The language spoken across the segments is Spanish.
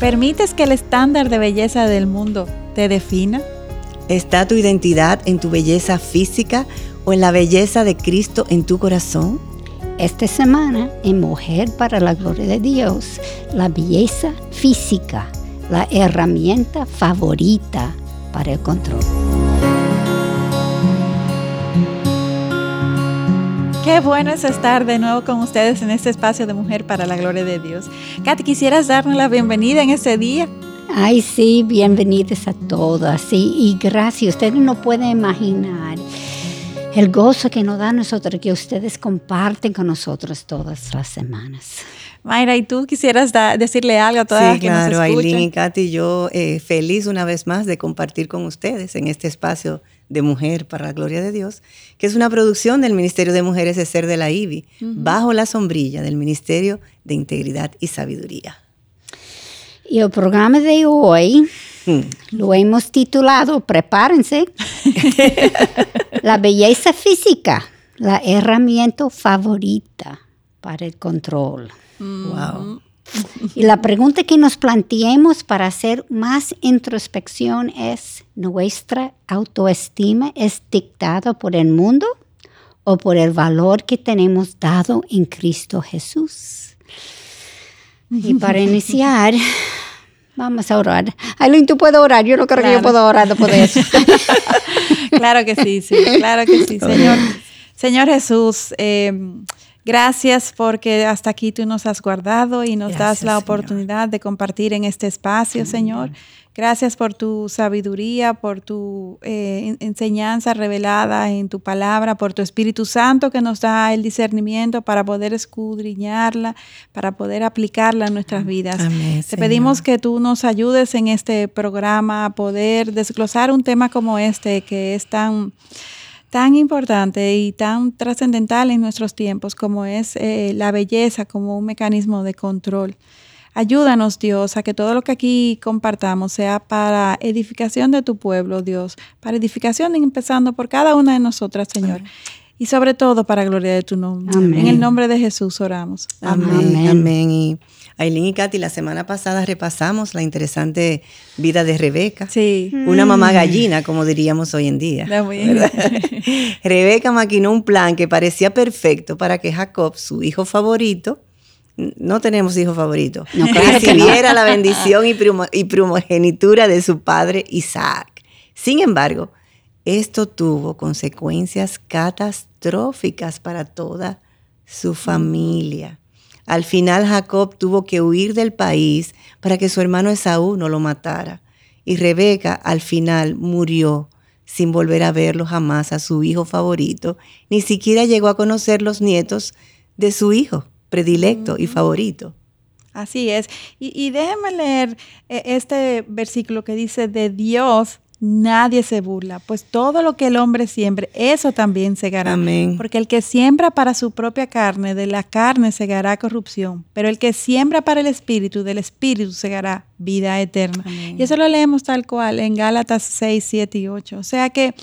¿Permites que el estándar de belleza del mundo te defina? ¿Está tu identidad en tu belleza física o en la belleza de Cristo en tu corazón? Esta semana, en Mujer para la Gloria de Dios, la belleza física, la herramienta favorita para el control. Qué bueno es estar de nuevo con ustedes en este espacio de Mujer para la Gloria de Dios. Katy, ¿quisieras darnos la bienvenida en este día? Ay, sí, bienvenidas a todas. Sí, y gracias. Ustedes no pueden imaginar el gozo que nos da a nosotros, que ustedes comparten con nosotros todas las semanas. Mayra, ¿y tú quisieras decirle algo a todas sí, claro, Aileen y Katy, yo eh, feliz una vez más de compartir con ustedes en este espacio de Mujer para la Gloria de Dios, que es una producción del Ministerio de Mujeres de Ser de la IBI, bajo la sombrilla del Ministerio de Integridad y Sabiduría. Y el programa de hoy mm. lo hemos titulado, prepárense, La belleza física, la herramienta favorita para el control. Wow. Y la pregunta que nos planteemos para hacer más introspección es, ¿nuestra autoestima es dictada por el mundo o por el valor que tenemos dado en Cristo Jesús? Y para iniciar, vamos a orar. Aileen, tú puedes orar. Yo no creo que yo pueda orar después de eso. claro que sí, sí, claro que sí, Señor. Señor Jesús, eh, Gracias porque hasta aquí tú nos has guardado y nos das la oportunidad de compartir en este espacio, Señor. Gracias por tu sabiduría, por tu eh, enseñanza revelada en tu palabra, por tu Espíritu Santo que nos da el discernimiento para poder escudriñarla, para poder aplicarla en nuestras vidas. Te pedimos que tú nos ayudes en este programa a poder desglosar un tema como este que es tan tan importante y tan trascendental en nuestros tiempos como es eh, la belleza como un mecanismo de control. Ayúdanos, Dios, a que todo lo que aquí compartamos sea para edificación de tu pueblo, Dios, para edificación empezando por cada una de nosotras, Señor. Y sobre todo para gloria de tu nombre. En el nombre de Jesús oramos. Amén. Amén. Aileen y Katy, la semana pasada repasamos la interesante vida de Rebeca. Sí. Una mamá mm. gallina, como diríamos hoy en día. Rebeca maquinó un plan que parecía perfecto para que Jacob, su hijo favorito, no tenemos hijo favorito, no, recibiera la bendición y, y primogenitura de su padre Isaac. Sin embargo, esto tuvo consecuencias catastróficas para toda su familia. Al final Jacob tuvo que huir del país para que su hermano Esaú no lo matara. Y Rebeca al final murió sin volver a verlo jamás a su hijo favorito, ni siquiera llegó a conocer los nietos de su hijo predilecto y favorito. Así es. Y, y déjeme leer eh, este versículo que dice, de Dios nadie se burla, pues todo lo que el hombre siembre, eso también segará. Amén. Porque el que siembra para su propia carne, de la carne segará corrupción, pero el que siembra para el espíritu, del espíritu segará vida eterna. Y eso lo leemos tal cual en Gálatas 6, 7 y 8. O sea que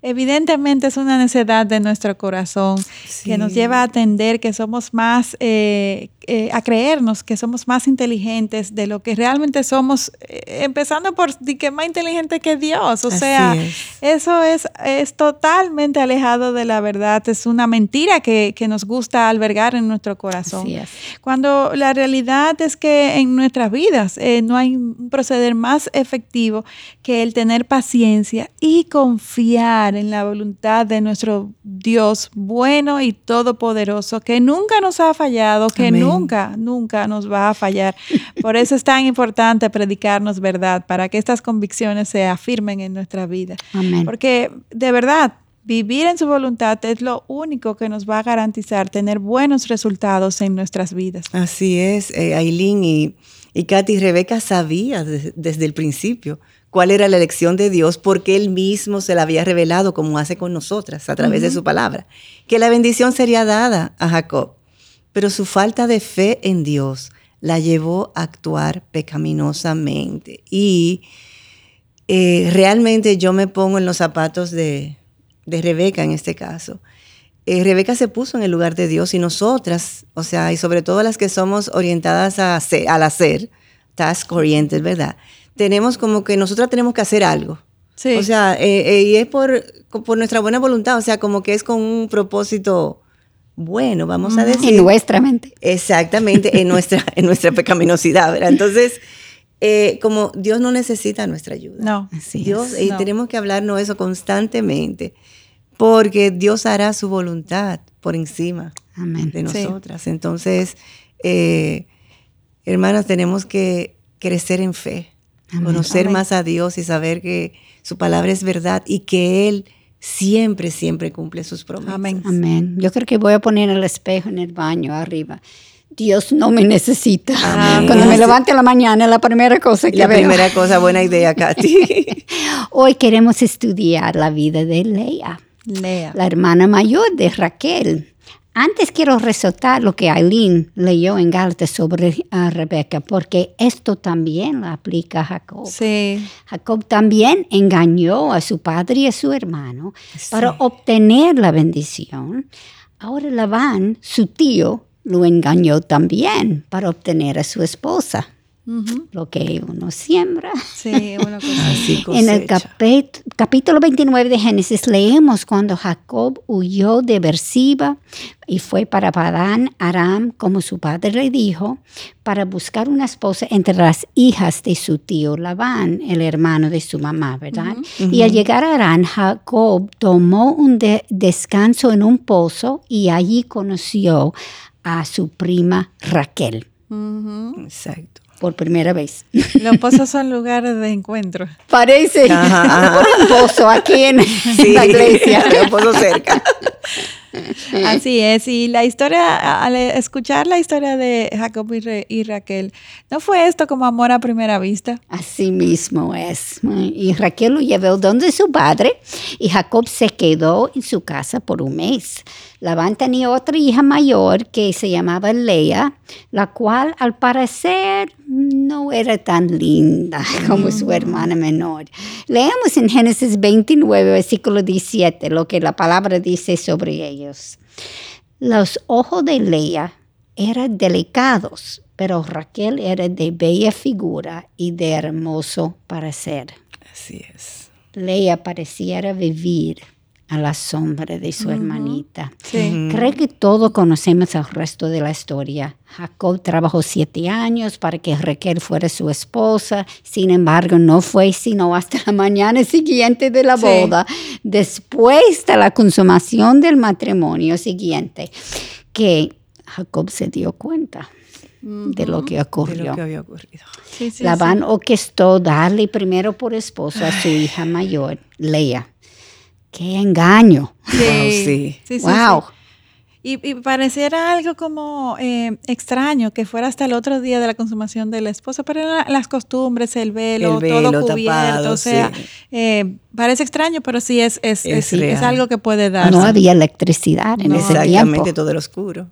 Evidentemente es una necesidad de nuestro corazón que nos lleva a atender que somos más, eh, eh, a creernos que somos más inteligentes de lo que realmente somos, eh, empezando por que más inteligente que Dios. O sea, eso es, es totalmente alejado de la verdad, es una mentira que, que nos gusta albergar en nuestro corazón. Cuando la realidad es que en nuestras vidas no hay un proceder más efectivo que el tener paciencia y confiar en la voluntad de nuestro Dios bueno y todopoderoso, que nunca nos ha fallado, que nunca, nunca nos va a fallar. Por eso es tan importante predicarnos verdad, para que estas convicciones se afirmen en nuestra vida. Porque de verdad, vivir en su voluntad es lo único que nos va a garantizar tener buenos resultados en nuestras vidas. Así es, eh, Aileen y, y Katy Rebeca sabía desde el principio cuál era la elección de Dios, porque Él mismo se la había revelado, como hace con nosotras, a través de su palabra, que la bendición sería dada a Jacob. Pero su falta de fe en Dios la llevó a actuar pecaminosamente. Y eh, realmente yo me pongo en los zapatos de, Rebeca en este caso. Eh, Rebeca se puso en el lugar de Dios y nosotras, o sea, y sobre todo las que somos orientadas a al hacer, task oriented, ¿verdad? Tenemos como que nosotras tenemos que hacer algo. Sí. O sea, eh, eh, y es por, por nuestra buena voluntad, o sea, como que es con un propósito bueno, vamos a decir. En nuestra mente. Exactamente, en nuestra, en nuestra pecaminosidad, ¿verdad? Entonces, eh, como Dios no necesita nuestra ayuda. No. Así Dios, es. y No. tenemos que hablarnos eso constantemente, porque Dios hará su voluntad por encima Amén. de Sí. nosotras. Entonces, eh, hermanas, tenemos que crecer en fe, Amén. conocer Amén. más a Dios y saber que su palabra es verdad y que Él siempre, siempre cumple sus promesas. Amén. Amén. Yo creo que voy a poner el espejo en el baño arriba. Dios no me necesita. Amén. Cuando me levante en la mañana, la primera cosa que La veo. primera cosa, buena idea, Katy. Hoy queremos estudiar la vida de Lea, Lea. la hermana mayor de Raquel. Antes quiero resaltar lo que Aileen leyó en Gálatas sobre a Rebeca, porque esto también lo aplica a Jacob. Sí. Jacob también engañó a su padre y a su hermano para obtener la bendición. Ahora Labán, su tío, lo engañó también para obtener a su esposa. Lo que uno siembra. Sí, una cosa. Así En el capítulo 29 de Génesis leemos cuando Jacob huyó de Beersheba y fue para Padán Aram, como su padre le dijo, para buscar una esposa entre las hijas de su tío Labán, el hermano de su mamá, ¿verdad? Y al llegar a Arán, Jacob tomó un de- descanso en un pozo y allí conoció a su prima Raquel. Exacto. Por primera vez. Los pozos son lugares de encuentro. Parece Ajá, ajá. un pozo aquí en Sí, la iglesia. un poco cerca. Así es, y la historia, al escuchar la historia de Jacob y, Re- y Raquel, ¿no fue esto como amor a primera vista? Así mismo es. Y Raquel lo llevó donde su padre y Jacob se quedó en su casa por un mes. Labán tenía otra hija mayor que se llamaba Lea, la cual al parecer no era tan linda como su hermana menor. Leemos en Génesis 29, versículo 17, lo que la palabra dice sobre ellos. Los ojos de Lea eran delicados, pero Raquel era de bella figura y de hermoso parecer. Así es. Lea pareciera vivir a la sombra de su hermanita. Sí. Creo que todos conocemos el resto de la historia. Jacob trabajó siete años para que Raquel fuera su esposa. Sin embargo, no fue sino hasta la mañana siguiente de la Sí. boda, después de la consumación del matrimonio siguiente, que Jacob se dio cuenta de lo que De ocurrió. lo que había ocurrido. Sí, sí, Labán orquestó darle primero por esposo a su hija mayor, Lea. ¡Qué engaño! sí. Wow, Sí, sí. sí, sí, ¡Wow! sí. Y, y pareciera algo como eh, extraño que fuera hasta el otro día de la consumación del esposo, pero eran las costumbres, el velo, El velo todo cubierto, tapado, o sea, sí. eh, parece extraño, pero sí es, es, Es es, sí, es real. algo que puede darse. No había electricidad en No. ese Exactamente, tiempo. todo era oscuro.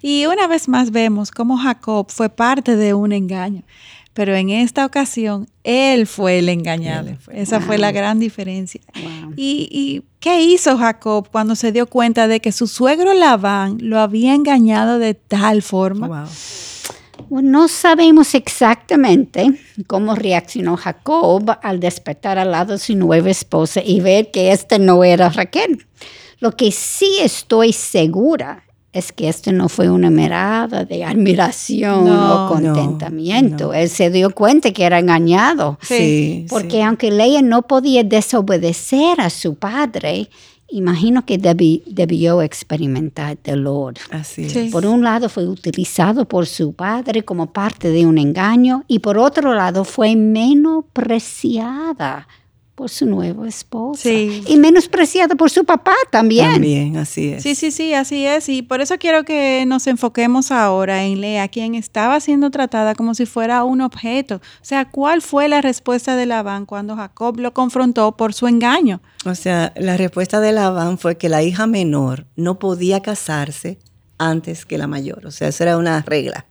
Y una vez más vemos cómo Jacob fue parte de un engaño, pero en esta ocasión él fue el engañado. Esa fue la gran diferencia. Wow. ¿Y, y qué hizo Jacob cuando se dio cuenta de que su suegro Labán lo había engañado de tal forma? Wow. Bueno, no sabemos exactamente cómo reaccionó Jacob al despertar al lado de su nueva esposa y ver que este no era Raquel. Lo que sí estoy segura es que esto no fue una mirada de admiración No, o contentamiento. Él se dio cuenta que era engañado. Sí, Porque sí. aunque Leia no podía desobedecer a su padre, imagino que debi- debió experimentar dolor. Así Sí. Por un lado fue utilizado por su padre como parte de un engaño y por otro lado fue menospreciada por su nuevo esposo Sí. y menospreciada por su papá también. También, así es. Sí, sí, sí, así es. Y por eso quiero que nos enfoquemos ahora en Lea, quien estaba siendo tratada como si fuera un objeto. O sea, ¿cuál fue la respuesta de Labán cuando Jacob lo confrontó por su engaño? O sea, la respuesta de Labán fue que la hija menor no podía casarse antes que la mayor. O sea, esa era una regla.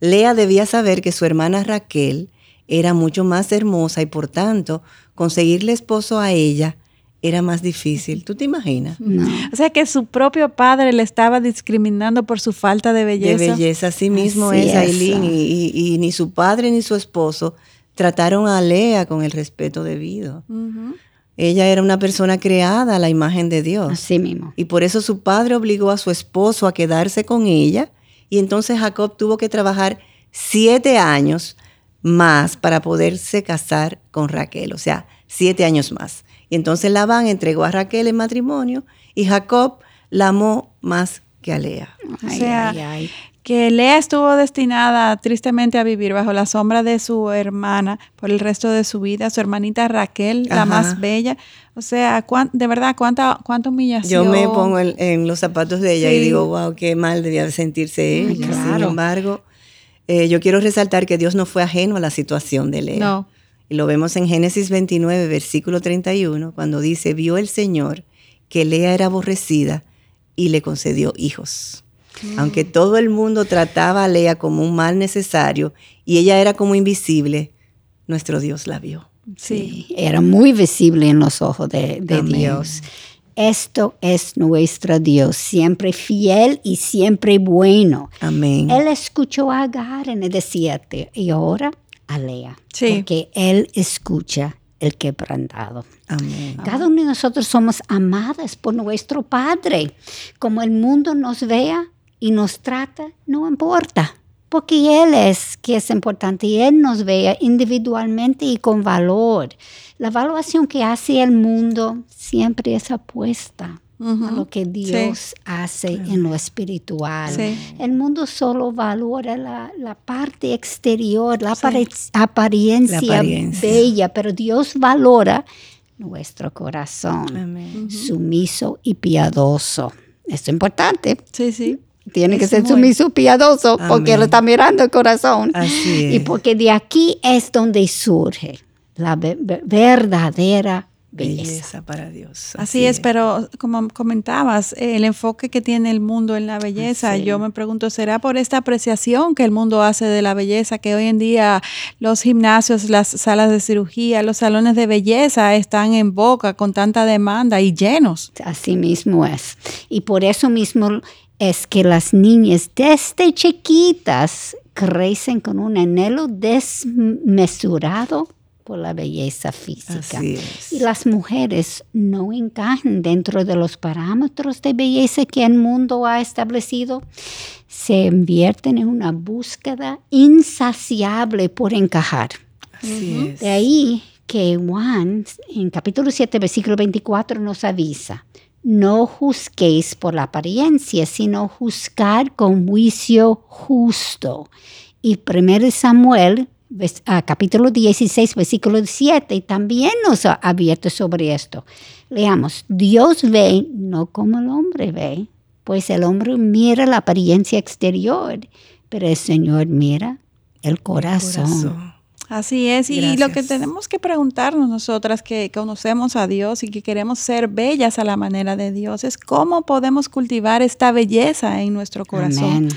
Lea debía saber que su hermana Raquel era mucho más hermosa y por tanto conseguirle esposo a ella era más difícil. ¿Tú te imaginas? O sea que su propio padre le estaba discriminando por su falta de belleza. De belleza, así mismo es Aileen. Y, ni su padre ni su esposo trataron a Lea con el respeto debido. Ella era una persona creada a la imagen de Dios. Así mismo. Y por eso su padre obligó a su esposo a quedarse con ella. Y entonces Jacob tuvo que trabajar siete años más para poderse casar con Raquel. O sea, siete años más. Y entonces Labán entregó a Raquel en matrimonio y Jacob la amó más que a Lea. o sea, que Lea estuvo destinada tristemente a vivir bajo la sombra de su hermana por el resto de su vida, su hermanita Raquel, la más bella. O sea, de verdad, cuánta, cuánta humillación. Yo me pongo en, los zapatos de ella y digo, wow, qué mal debía sentirse ella. Sin embargo, eh, yo quiero resaltar que Dios no fue ajeno a la situación de Lea. No. Y lo vemos en Génesis 29, versículo 31, cuando dice, vio el Señor que Lea era aborrecida y le concedió hijos. Mm. Aunque todo el mundo trataba a Lea como un mal necesario y ella era como invisible, nuestro Dios la vio. Sí, era muy visible en los ojos de, Dios. Esto es nuestro Dios, siempre fiel y siempre bueno. Amén. Él escuchó a Agar en el desierto y ahora Lea. Porque Él escucha el quebrantado. Amén. Cada uno de nosotros somos amadas por nuestro Padre. Como el mundo nos vea y nos trata, no importa. Porque Él es que es importante y Él nos vea individualmente y con valor. La evaluación que hace el mundo siempre es apuesta a lo que Dios hace en lo espiritual. El mundo solo valora la, parte exterior, la, apariencia, bella, pero Dios valora nuestro corazón, sumiso y piadoso. Esto es importante. Sí, sí. Tiene que ser sumiso y piadoso porque Él está mirando el corazón. Así Y porque de aquí es donde surge la verdadera belleza. para Dios. Así, es, pero como comentabas, el enfoque que tiene el mundo en la belleza, yo me pregunto, ¿será por esta apreciación que el mundo hace de la belleza, que hoy en día los gimnasios, las salas de cirugía, los salones de belleza están en boca con tanta demanda y llenos? Así mismo es. Y por eso mismo es que las niñas desde chiquitas crecen con un anhelo desmesurado la belleza física. Y las mujeres no encajan dentro de los parámetros de belleza que el mundo ha establecido. Se invierten en una búsqueda insaciable por encajar. De ahí que Juan, en capítulo 7, versículo 24, nos avisa, no juzguéis por la apariencia, sino juzgar con juicio justo. Y 1 Samuel Ah, capítulo 16, versículo 7, y también nos ha abierto sobre esto. Leamos, Dios ve no como el hombre ve, pues el hombre mira la apariencia exterior, pero el Señor mira el corazón. Así es, y lo que tenemos que preguntarnos nosotras que conocemos a Dios y que queremos ser bellas a la manera de Dios es cómo podemos cultivar esta belleza en nuestro corazón.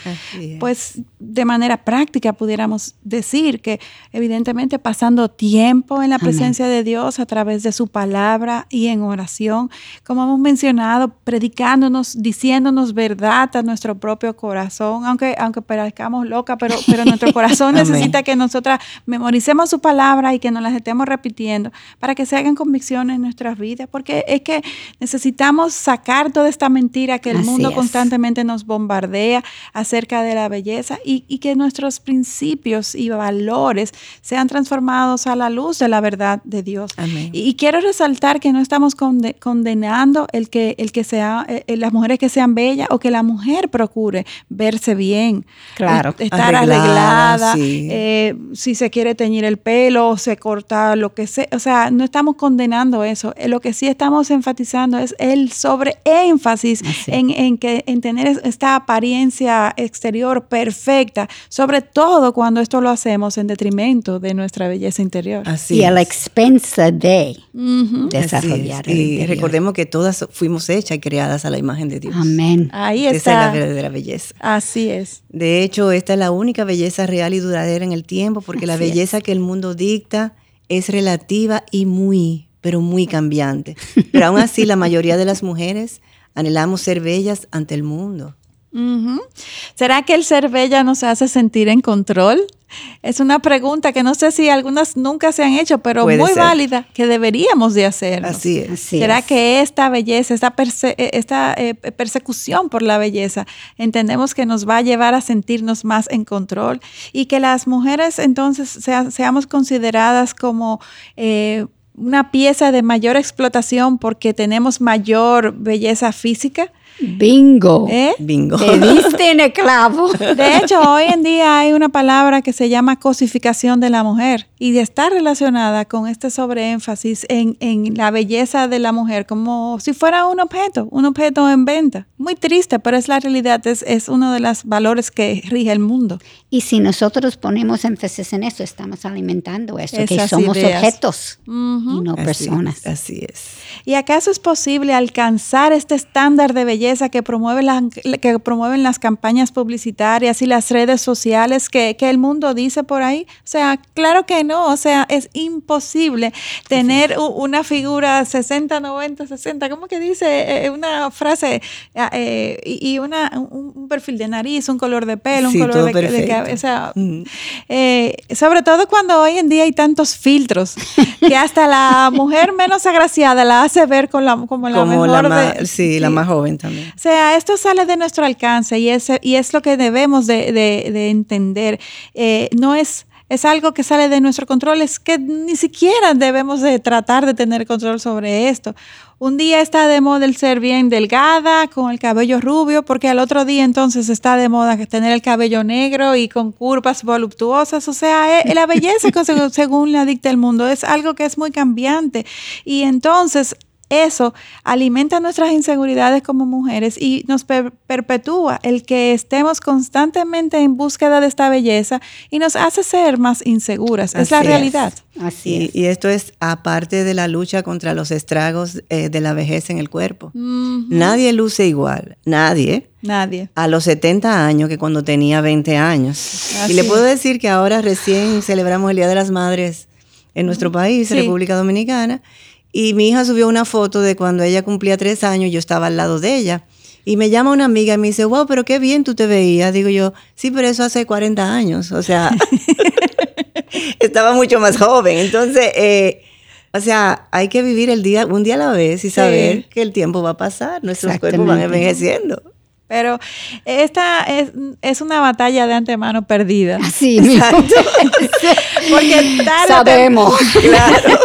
Pues de manera práctica pudiéramos decir que evidentemente pasando tiempo en la presencia de Dios a través de su palabra y en oración, como hemos mencionado, predicándonos, diciéndonos verdad a nuestro propio corazón, aunque aunque parezcamos loca, pero pero nuestro corazón necesita que nosotras memoricemos utilicemos su palabra y que nos las estemos repitiendo para que se hagan convicciones en nuestras vidas, porque es que necesitamos sacar toda esta mentira que el mundo constantemente nos bombardea acerca de la belleza y, que nuestros principios y valores sean transformados a la luz de la verdad de Dios. Y, quiero resaltar que no estamos condenando el que, el que sea, eh, eh, las mujeres que sean bellas o que la mujer procure verse bien, claro, estar arreglada, eh, si se quiere tener el pelo, se corta lo que sea. O sea, no estamos condenando eso. Eh, lo que sí estamos enfatizando es el sobre énfasis en, en, que, en tener esta apariencia exterior perfecta, sobre todo cuando esto lo hacemos en detrimento de nuestra belleza interior. Así y a la expensa de desarrollar. Y recordemos que todas fuimos hechas y creadas a la imagen de Dios. Amén. Ahí está. Esa es la verdadera belleza. Así es. De hecho, esta es la única belleza real y duradera en el tiempo, porque la belleza que el mundo dicta es relativa y muy, pero muy cambiante. Pero aún así, la mayoría de las mujeres anhelamos ser bellas ante el mundo. ¿Será que el ser bella nos hace sentir en control? Es una pregunta que no sé si algunas nunca se han hecho, pero muy válida, que deberíamos de hacer. Así es. ¿Será que esta belleza, esta, eh, esta eh, persecución por la belleza, entendemos que nos va a llevar a sentirnos más en control y que las mujeres entonces seamos consideradas como... Eh, una pieza de mayor explotación porque tenemos mayor belleza física, Bingo. ¿Eh? Bingo. Te diste en el clavo. De hecho, hoy en día hay una palabra que se llama cosificación de la mujer y está relacionada con este sobreénfasis en, en la belleza de la mujer como si fuera un objeto, un objeto en venta. Muy triste, pero es la realidad, es, es uno de los valores que rige el mundo. Y si nosotros ponemos énfasis en eso, estamos alimentando eso, que somos objetos y no personas. Así es. ¿Y acaso es posible alcanzar este estándar de belleza? que, promueve que promueven las campañas publicitarias y las redes sociales que, el mundo dice por ahí? O sea, claro que no, o sea, es imposible tener una figura 60, 90, 60, ¿cómo que dice? Eh, eh, una frase ah, eh, y una, un, perfil de nariz, un color de pelo, un color de, cabeza. Mm. sobre todo cuando hoy en día hay tantos filtros que hasta la mujer menos agraciada la hace ver con la, como la mejor. La sí, la más joven también. O sea, esto sale de nuestro alcance y es, y es lo que debemos de, entender. Eh, no es es algo que sale de nuestro control, es que ni siquiera debemos de tratar de tener control sobre esto. Un día está de moda el ser bien delgada, con el cabello rubio, porque al otro día entonces está de moda tener el cabello negro y con curvas voluptuosas. O sea, eh, la belleza, según la dicta el mundo, es algo que es muy cambiante. Y entonces eso alimenta nuestras inseguridades como mujeres y nos perpetúa el que estemos constantemente en búsqueda de esta belleza y nos hace ser más inseguras. es la realidad. Así y, es. y, esto es aparte de la lucha contra los estragos eh, de la vejez en el cuerpo. Nadie luce igual, nadie. Nadie. A los 70 años que cuando tenía 20 años. Y le puedo decir que ahora recién celebramos el Día de las Madres en nuestro país, República Dominicana, y mi hija subió una foto de cuando ella cumplía tres años, yo estaba al lado de ella. Y me llama una amiga y me dice, wow, pero qué bien tú te veías. Digo yo, sí, pero eso hace 40 años. O sea, estaba mucho más joven. Entonces, eh, o sea, hay que vivir el día, un día a la vez y saber que el tiempo va a pasar. Nuestros cuerpos van envejeciendo. Pero esta es, es, una batalla de antemano perdida. Sí, Porque Sabemos. Claro.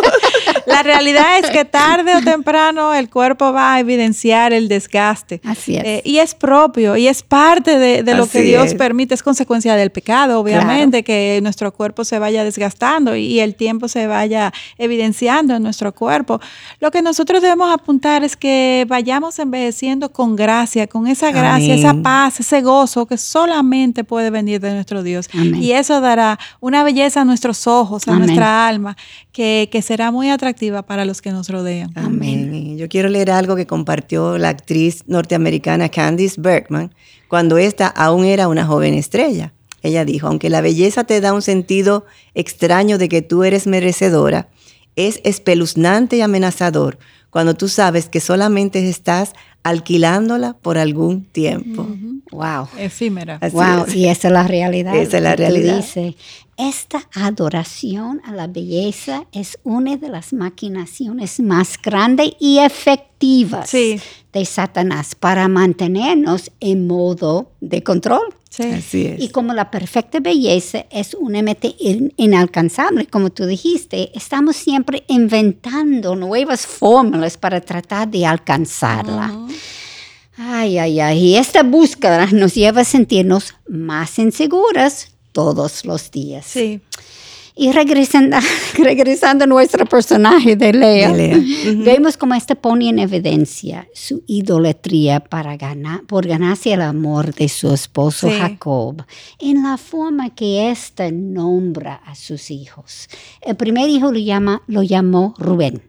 La realidad es que tarde o temprano el cuerpo va a evidenciar el desgaste. Así es. Eh, y es propio y es parte de, lo que Dios permite, es consecuencia del pecado, obviamente, que nuestro cuerpo se vaya desgastando y el tiempo se vaya evidenciando en nuestro cuerpo. Lo que nosotros debemos apuntar es que vayamos envejeciendo con gracia, con esa gracia, esa paz, ese gozo que solamente puede venir de nuestro Dios. Y eso dará una belleza a nuestros ojos, a nuestra alma, que, que será muy atractiva para los que nos rodean. Amén. Yo quiero leer algo que compartió la actriz norteamericana Candice Bergman cuando esta aún era una joven estrella. Ella dijo, aunque la belleza te da un sentido extraño de que tú eres merecedora, es espeluznante y amenazador cuando tú sabes que solamente estás alquilándola por algún tiempo. Wow. Efímera. wow. Y esa es la realidad. Esa es la realidad. Dice, esta adoración a la belleza es una de las maquinaciones más grandes y efectivas de Satanás para mantenernos en modo de control. Así es. Y como la perfecta belleza es una meta inalcanzable, como tú dijiste, estamos siempre inventando nuevas fórmulas para tratar de alcanzarla. Ay, ay, ay. Y esta búsqueda nos lleva a sentirnos más inseguras todos los días. Sí. Y regresando, regresando a nuestro personaje de Lea, vemos cómo este pone en evidencia su idolatría para ganar, por ganarse el amor de su esposo Jacob, en la forma que éste nombra a sus hijos. El primer hijo lo, llama, lo llamó Rubén.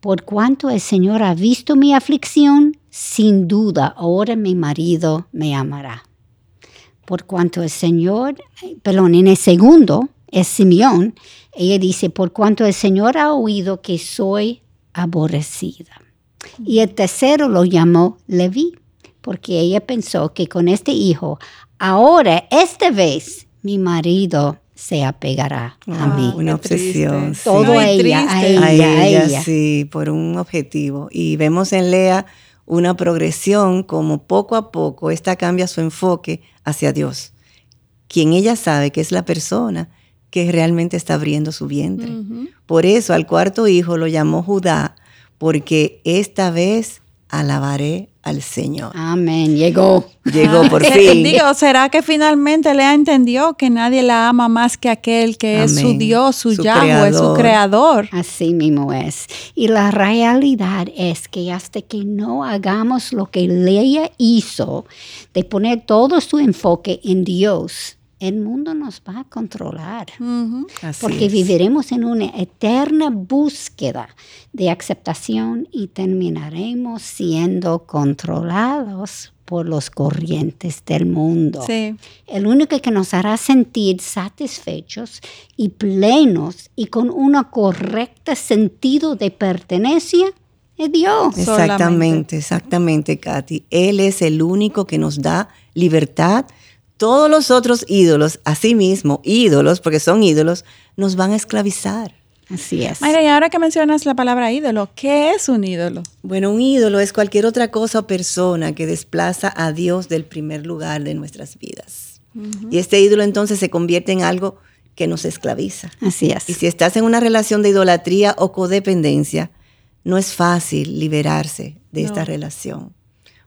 Por cuanto el Señor ha visto mi aflicción, sin duda ahora mi marido me amará. Por cuanto el Señor, perdón, en el segundo, es Simeón, ella dice, por cuanto el Señor ha oído que soy aborrecida. Y el tercero lo llamó Leví, porque ella pensó que con este hijo, ahora, esta vez, mi marido se apegará a mí. Una obsesión. Todo a ella, a ella, a ella, Sí, por un objetivo. Y vemos en Lea una progresión como poco a poco esta cambia su enfoque hacia Dios, quien ella sabe que es la persona que realmente está abriendo su vientre. Por eso al cuarto hijo lo llamó Judá, porque esta vez alabaré al Señor. Amén, llegó. Llegó por fin. Digo, ¿será que finalmente Lea entendió que nadie la ama más que aquel que es su. Dios, su, Su Yahweh, su creador. creador? Así mismo es. Y la realidad es que hasta que no hagamos lo que Leia hizo, de poner todo su enfoque en Dios, el mundo nos va a controlar. Porque es. viviremos en una eterna búsqueda de aceptación y terminaremos siendo controlados por los corrientes del mundo. Sí. El único que nos hará sentir satisfechos y plenos y con un correcto sentido de pertenencia es Dios. Exactamente, exactamente, Katy. Él es el único que nos da libertad. Todos los otros ídolos, asimismo, ídolos, porque son ídolos, nos van a esclavizar. Así es. Mayra, y ahora que mencionas la palabra ídolo, ¿qué es un ídolo? Bueno, un ídolo es cualquier otra cosa o persona que desplaza a Dios del primer lugar de nuestras vidas. Y este ídolo entonces se convierte en algo que nos esclaviza. Así es. Y si estás en una relación de idolatría o codependencia, no es fácil liberarse de esta relación.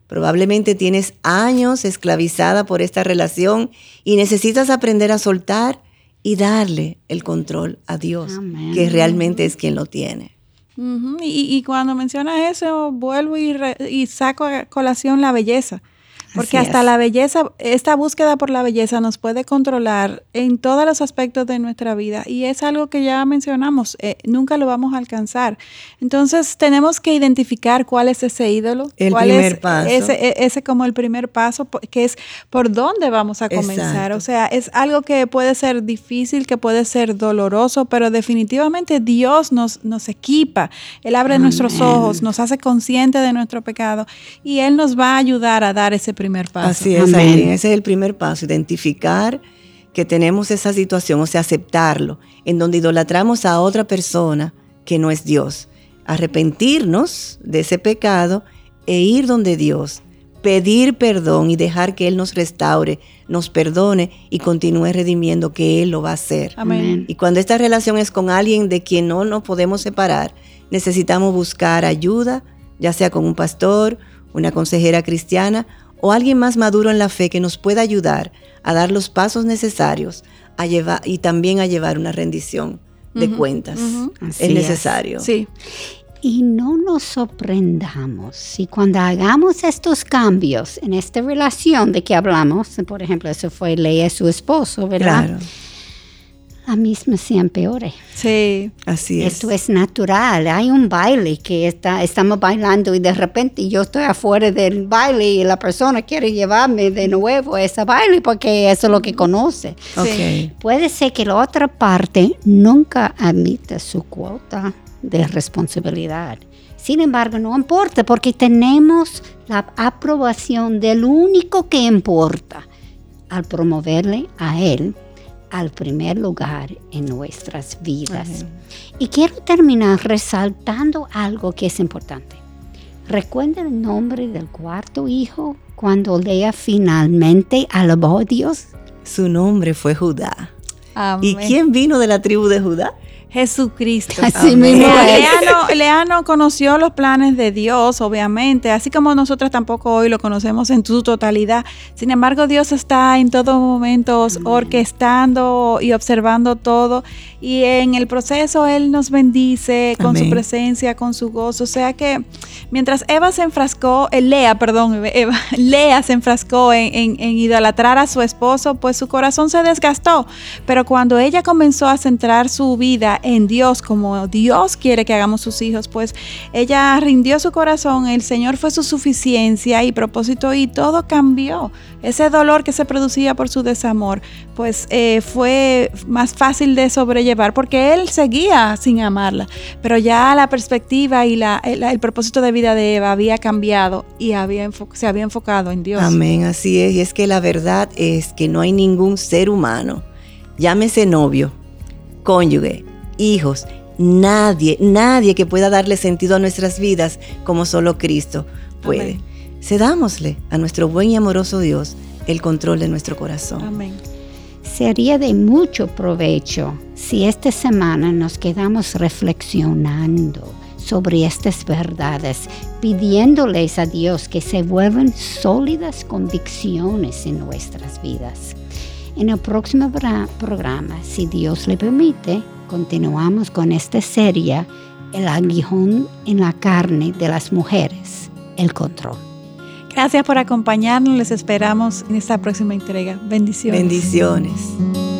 Probablemente tienes años esclavizada por esta relación y necesitas aprender a soltar y darle el control a Dios, Amén. que realmente es quien lo tiene. Y, y cuando mencionas eso, vuelvo y, re- y saco a colación la belleza. Porque Así hasta es. la belleza, esta búsqueda por la belleza nos puede controlar en todos los aspectos de nuestra vida. Y es algo que ya mencionamos, eh, nunca lo vamos a alcanzar. Entonces tenemos que identificar cuál es ese ídolo. El cuál primer es paso. Ese, e- ese como el primer paso, que es por dónde vamos a comenzar. Exacto. O sea, es algo que puede ser difícil, que puede ser doloroso, pero definitivamente Dios nos, nos equipa. Él abre nuestros ojos, nos hace consciente de nuestro pecado y Él nos va a ayudar a dar ese primer paso. Así es, Amén. Aileen, ese es el primer paso, identificar que tenemos esa situación, o sea, aceptarlo, en donde idolatramos a otra persona que no es Dios, arrepentirnos de ese pecado e ir donde Dios, pedir perdón y dejar que Él nos restaure, nos perdone y continúe redimiendo que Él lo va a hacer. Amén. Y cuando esta relación es con alguien de quien no nos podemos separar, necesitamos buscar ayuda, ya sea con un pastor, una consejera cristiana o alguien más maduro en la fe que nos pueda ayudar a dar los pasos necesarios a llevar, y también a llevar una rendición de cuentas. Es es. necesario. Sí. Y no nos sorprendamos si cuando hagamos estos cambios en esta relación de que hablamos, por ejemplo, eso fue Leia su esposo, ¿verdad? Claro, La misma se empeore. Sí. así es. Esto es natural. Hay un baile que está, estamos bailando y de repente yo estoy afuera del baile y la persona quiere llevarme de nuevo a ese baile porque eso es lo que conoce. Ok. Puede ser que la otra parte nunca admita su cuota de responsabilidad. Sin embargo, no importa porque tenemos la aprobación del único que importa al promoverle a él al primer lugar en nuestras vidas. Y quiero terminar resaltando algo que es importante. Recuerda el nombre del cuarto hijo cuando Lea finalmente alabó a Dios. Su nombre fue Judá. ¿Y quién vino de la tribu de Judá? Jesucristo. Así mismo es. Lea no, Lea no conoció los planes de Dios, obviamente, así como nosotros tampoco hoy lo conocemos en su totalidad. Sin embargo, Dios está en todos momentos orquestando y observando todo. Y en el proceso Él nos bendice con su presencia, con su gozo. O sea que mientras Eva se enfrascó, eh, Lea, perdón, Eva, Lea se enfrascó en, en- en idolatrar a su esposo, pues su corazón se desgastó. Pero cuando ella comenzó a centrar su vida en Dios como Dios quiere que hagamos sus hijos, pues ella rindió su corazón, el Señor fue su suficiencia y propósito y todo cambió. Ese dolor que se producía por su desamor, pues eh, fue más fácil de sobrellevar porque él seguía sin amarla, pero ya la perspectiva y la, el, propósito de vida de Eva había cambiado y había se había enfocado en Dios. Amén, así es. Y es que la verdad es que no hay ningún ser humano, llámese novio, cónyuge, hijos, nadie, nadie que pueda darle sentido a nuestras vidas como solo Cristo puede. Cedámosle a nuestro buen y amoroso Dios el control de nuestro corazón. Amén. Sería de mucho provecho si esta semana nos quedamos reflexionando sobre estas verdades, pidiéndoles a Dios que se vuelvan sólidas convicciones en nuestras vidas. En el próximo programa, si Dios le permite, continuamos con esta serie, El aguijón en la carne de las mujeres, el control. Gracias por acompañarnos, les esperamos en esta próxima entrega. Bendiciones. Bendiciones.